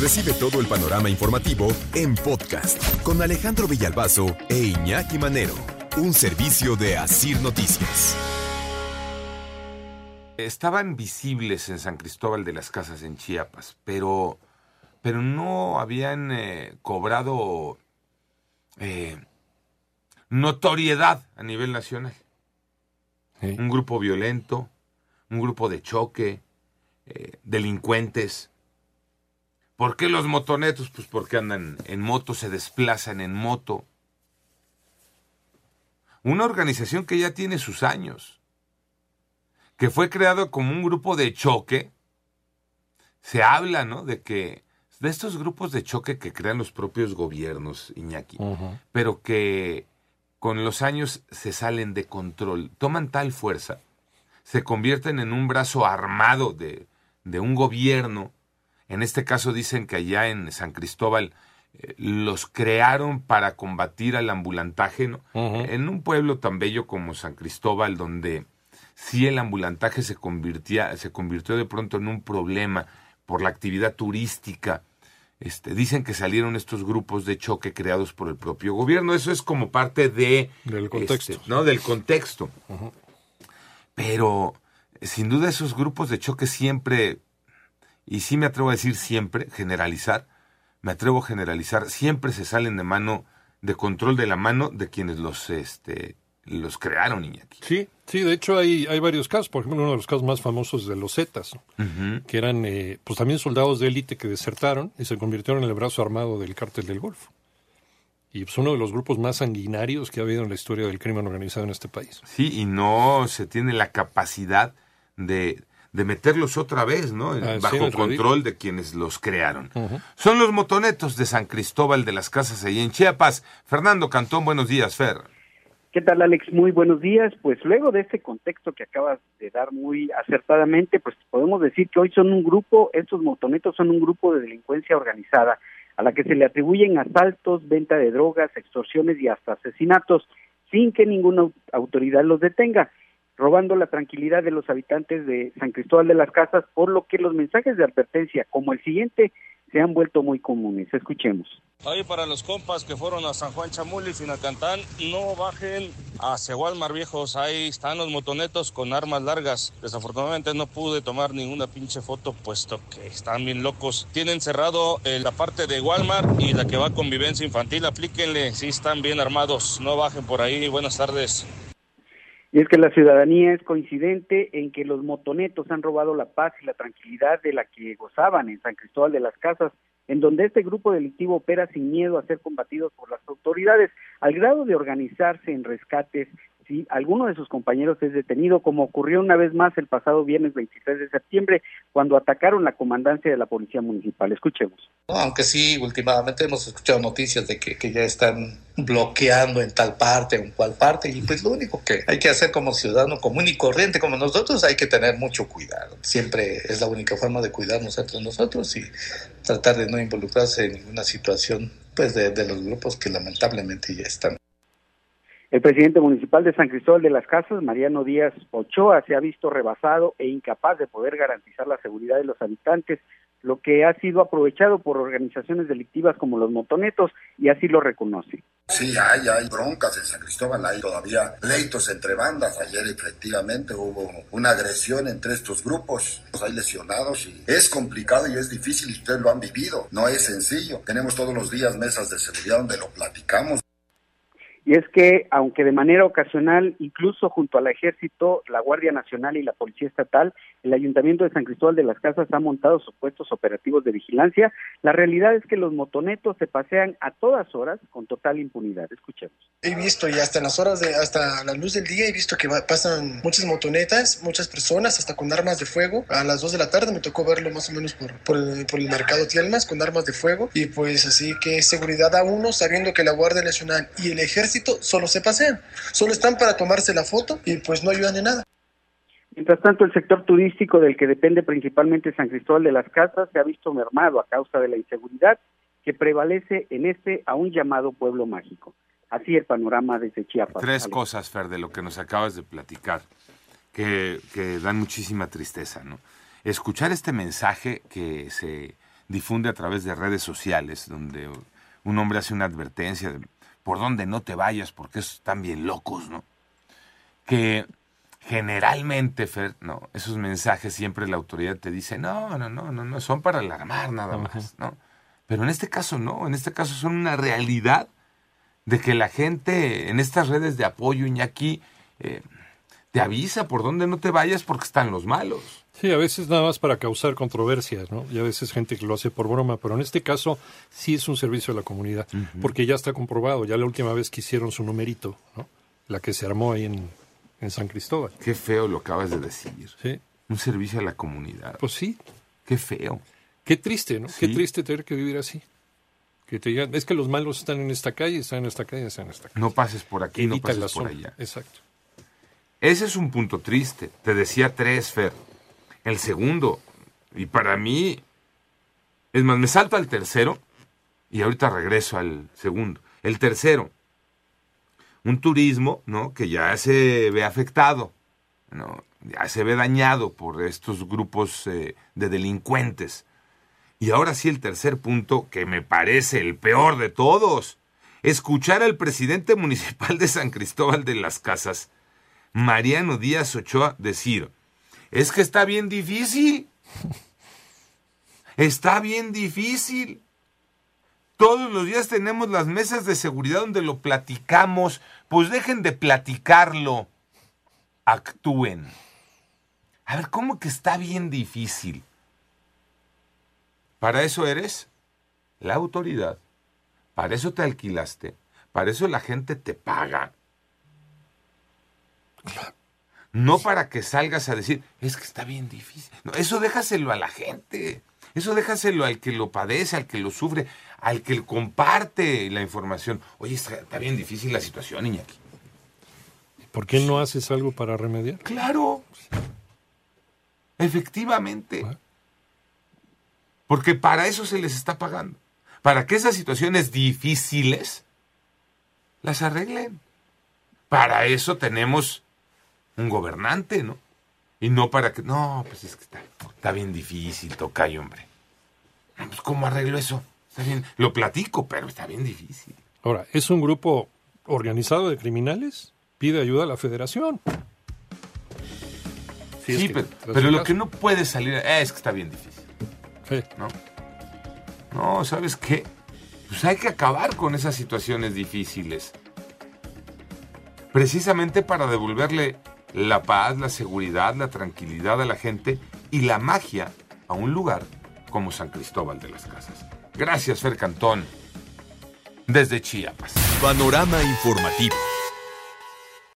Recibe todo el panorama informativo en podcast con Alejandro Villalbazo e Iñaki Manero, un servicio de Asir Noticias. Estaban visibles en San Cristóbal de las Casas en Chiapas, pero, pero no habían eh, cobrado eh, notoriedad a nivel nacional. Un grupo violento, un grupo de choque, eh, delincuentes. ¿Por qué los motonetos? Pues porque andan en moto, se desplazan en moto. Una organización que ya tiene sus años, que fue creado como un grupo de choque. Se habla, ¿no? De que de estos grupos de choque que crean los propios gobiernos, Iñaki, pero que con los años se salen de control, toman tal fuerza, se convierten en un brazo armado de, de un gobierno. En este caso dicen que allá en San Cristóbal eh, los crearon para combatir al ambulantaje, ¿no? En un pueblo tan bello como San Cristóbal, donde si el ambulantaje se, convirtía, se convirtió de pronto en un problema por la actividad turística. Este, dicen que salieron estos grupos de choque creados por el propio gobierno. Eso es como parte de, del contexto. Este, ¿no? Del contexto. Pero sin duda esos grupos de choque siempre, y sí me atrevo a decir siempre, generalizar, me atrevo a generalizar, siempre se salen de mano, de control de la mano de quienes los, este, los crearon, Iñaki. Sí, sí, de hecho hay, hay varios casos, por ejemplo, uno de los casos más famosos de los Zetas, que eran eh, pues también soldados de élite que desertaron y se convirtieron en el brazo armado del cártel del Golfo. Y es pues, uno de los grupos más sanguinarios que ha habido en la historia del crimen organizado en este país. Sí, y no se tiene la capacidad de, de meterlos otra vez, ¿no? Ah, Bajo control de quienes los crearon. Son los motonetos de San Cristóbal de las Casas ahí en Chiapas. Fernando Cantón, buenos días, Fer. ¿Qué tal, Alex? Muy buenos días. Pues luego de este contexto que acabas de dar muy acertadamente, pues podemos decir que hoy son un grupo, estos motonetos son un grupo de delincuencia organizada, a la que se le atribuyen asaltos, venta de drogas, extorsiones y hasta asesinatos, sin que ninguna autoridad los detenga robando la tranquilidad de los habitantes de San Cristóbal de las Casas, por lo que los mensajes de advertencia como el siguiente se han vuelto muy comunes. Escuchemos. Ahí para los compas que fueron a San Juan Chamuli, Finacantán, no bajen hacia Walmar Viejos. Ahí están los motonetos con armas largas. Desafortunadamente no pude tomar ninguna pinche foto puesto que están bien locos. Tienen cerrado eh, la parte de Walmart y la que va a convivencia infantil. Aplíquenle si están bien armados. No bajen por ahí. Buenas tardes. Y es que la ciudadanía es coincidente en que los motonetos han robado la paz y la tranquilidad de la que gozaban en San Cristóbal de las Casas, en donde este grupo delictivo opera sin miedo a ser combatido por las autoridades, al grado de organizarse en rescates si alguno de sus compañeros es detenido, como ocurrió una vez más el pasado viernes 23 de septiembre, cuando atacaron la comandancia de la Policía Municipal. Escuchemos. aunque sí, últimamente hemos escuchado noticias de que, que, ya están bloqueando en tal parte o en cual parte, y pues lo único que hay que hacer como ciudadano común y corriente como nosotros, hay que tener mucho cuidado. Siempre es la única forma de cuidarnos entre nosotros y tratar de no involucrarse en ninguna situación pues de, de los grupos que lamentablemente ya están. El presidente municipal de San Cristóbal de las Casas, Mariano Díaz Ochoa, se ha visto rebasado e incapaz de poder garantizar la seguridad de los habitantes, lo que ha sido aprovechado por organizaciones delictivas como los motonetos y así lo reconoce. Sí, hay, hay broncas en San Cristóbal, hay todavía pleitos entre bandas. Ayer efectivamente hubo una agresión entre estos grupos, hay lesionados y es complicado y es difícil y ustedes lo han vivido, no es sencillo. Tenemos todos los días mesas de seguridad donde lo platicamos y es que, aunque de manera ocasional, incluso junto al ejército, la Guardia Nacional y la Policía Estatal, el Ayuntamiento de San Cristóbal de las Casas ha montado supuestos operativos de vigilancia, la realidad es que los motonetos se pasean a todas horas con total impunidad. Escuchemos. He visto y hasta en las horas de, hasta la luz del día, he visto que pasan muchas motonetas, muchas personas, hasta con armas de fuego. A las 2 de la tarde me tocó verlo más o menos por, por, el, por el mercado Tielmas con armas de fuego. Y pues así que seguridad a uno, sabiendo que la Guardia Nacional y el ejército solo se pasean, solo están para tomarse la foto y pues no ayudan en nada. Mientras tanto, el sector turístico del que depende principalmente San Cristóbal de las Casas se ha visto mermado a causa de la inseguridad que prevalece en este aún llamado pueblo mágico. Así el panorama desde Chiapas. Tres cosas, Fer, de lo que nos acabas de platicar, que, que dan muchísima tristeza, ¿no? Escuchar este mensaje que se, difunde a través de redes sociales, donde un hombre hace una advertencia de por dónde no te vayas porque están bien locos, ¿no? Que generalmente, Fer, no, esos mensajes siempre la autoridad te dice, no, no, no, no, no, son para alarmar nada más, ¿no? Pero en este caso no, en este caso son una realidad de que la gente en estas redes de apoyo, Iñaki, eh, te avisa por dónde no te vayas porque están los malos. Sí, a veces nada más para causar controversias, ¿no? Y a veces gente que lo hace por broma, pero en este caso sí es un servicio a la comunidad, porque ya está comprobado, ya la última vez que hicieron su numerito, ¿no? La que se armó ahí en, en San Cristóbal. Qué feo lo acabas de decir. Sí. Un servicio a la comunidad. Pues sí. Qué feo. Qué triste, ¿no? Qué triste tener que vivir así. Que te digan, es que los malos están en esta calle, están en esta calle, están en esta calle. No pases por aquí, no Evita la pases por allá. Exacto. Ese es un punto triste. Te decía tres, Fer. El segundo, y para mí, es más, me salto al tercero y ahorita regreso al segundo. El tercero, un turismo, ¿no? Que ya se ve afectado, ¿no? Ya se ve dañado por estos grupos eh, de delincuentes. Y ahora sí el tercer punto, que me parece el peor de todos. Escuchar al presidente municipal de San Cristóbal de las Casas, Mariano Díaz Ochoa, decir, es que está bien difícil. Está bien difícil. Todos los días tenemos las mesas de seguridad donde lo platicamos. Pues dejen de platicarlo. Actúen. A ver, ¿cómo que está bien difícil? Para eso eres la autoridad. Para eso te alquilaste. Para eso la gente te paga. No para que salgas a decir, es que está bien difícil. No, eso déjaselo a la gente. Eso déjaselo al que lo padece, al que lo sufre, al que comparte la información. Oye, está, está bien difícil la situación, Iñaki. ¿Por qué no haces algo para remediar? Claro. Efectivamente. Porque para eso se les está pagando. Para que esas situaciones difíciles las arreglen. Para eso tenemos un gobernante, ¿no? Y no para que... No, pues es que está, está bien difícil, tocayo, hombre. No, Pues ¿cómo arreglo eso? Está bien, lo platico, pero está bien difícil. Ahora, ¿es un grupo organizado de criminales? Pide ayuda a la federación. Sí, que pero, pero lo que no puede salir eh, es que está bien difícil. Sí. ¿no? No, ¿sabes qué? Pues hay que acabar con esas situaciones difíciles. Precisamente para devolverle la paz, la seguridad, la tranquilidad a la gente y la magia a un lugar como San Cristóbal de las Casas. Gracias, Fer Cantón. Desde Chiapas. Panorama informativo.